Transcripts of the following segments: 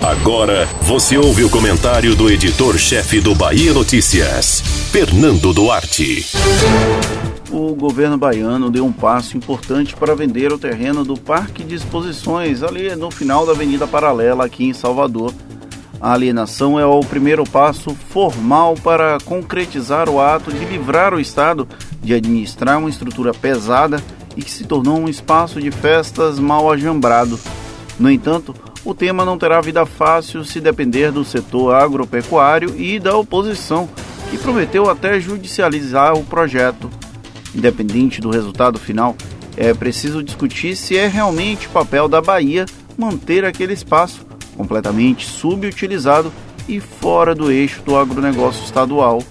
Agora você ouve o comentário do editor-chefe do Bahia Notícias, Fernando Duarte. O governo baiano deu um passo importante para vender o terreno do Parque de Exposições, ali no final da Avenida Paralela, aqui em Salvador. A alienação é o primeiro passo formal para concretizar o ato de livrar o Estado de administrar uma estrutura pesada e que se tornou um espaço de festas mal ajambrado. No entanto, o tema não terá vida fácil se depender do setor agropecuário e da oposição, que prometeu até judicializar o projeto. Independente do resultado final, é preciso discutir se é realmente papel da Bahia manter aquele espaço completamente subutilizado e fora do eixo do agronegócio estadual.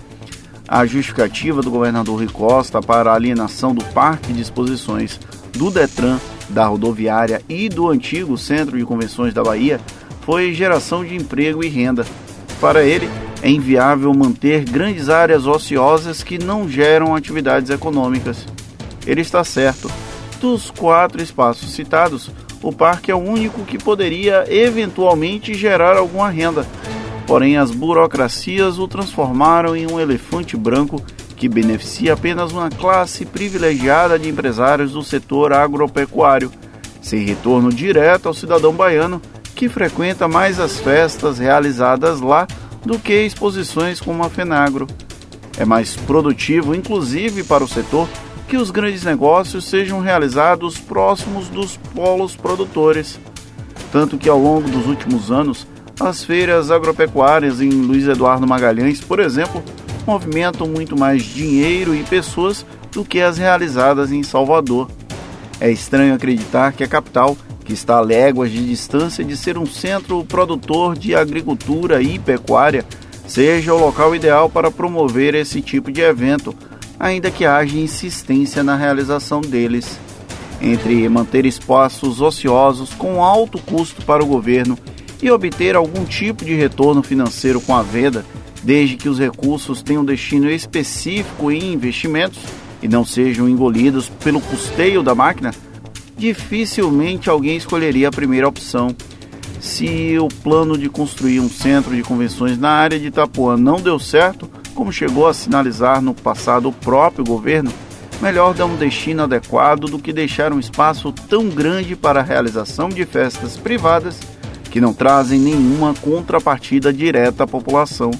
A justificativa do governador Rui Costa para a alienação do Parque de Exposições do Detran, da rodoviária e do antigo Centro de Convenções da Bahia foi geração de emprego e renda. Para ele, é inviável manter grandes áreas ociosas que não geram atividades econômicas. Ele está certo. Dos quatro espaços citados, o parque é o único que poderia eventualmente gerar alguma renda, Porém, as burocracias o transformaram em um elefante branco que beneficia apenas uma classe privilegiada de empresários do setor agropecuário, sem retorno direto ao cidadão baiano que frequenta mais as festas realizadas lá do que exposições como a Fenagro. É mais produtivo, inclusive para o setor, que os grandes negócios sejam realizados próximos dos polos produtores. Tanto que ao longo dos últimos anos, as feiras agropecuárias em Luiz Eduardo Magalhães, por exemplo, movimentam muito mais dinheiro e pessoas do que as realizadas em Salvador. É estranho acreditar que a capital, que está a léguas de distância de ser um centro produtor de agricultura e pecuária, seja o local ideal para promover esse tipo de evento, ainda que haja insistência na realização deles. Entre manter espaços ociosos com alto custo para o governo e obter algum tipo de retorno financeiro com a venda, desde que os recursos tenham destino específico em investimentos e não sejam engolidos pelo custeio da máquina, dificilmente alguém escolheria a primeira opção. Se o plano de construir um centro de convenções na área de Itapuã não deu certo, como chegou a sinalizar no passado o próprio governo, melhor dar um destino adequado do que deixar um espaço tão grande para a realização de festas privadas que não trazem nenhuma contrapartida direta à população.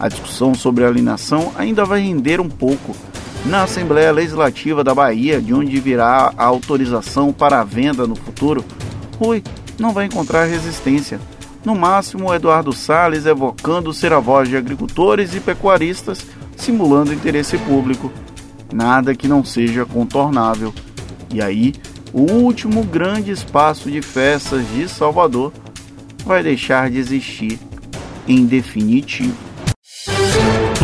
A discussão sobre alienação ainda vai render um pouco. Na Assembleia Legislativa da Bahia, de onde virá a autorização para a venda no futuro, Rui não vai encontrar resistência. No máximo, Eduardo Salles evocando ser a voz de agricultores e pecuaristas, simulando interesse público. Nada que não seja contornável. E aí, o último grande espaço de festas de Salvador vai deixar de existir em definitivo.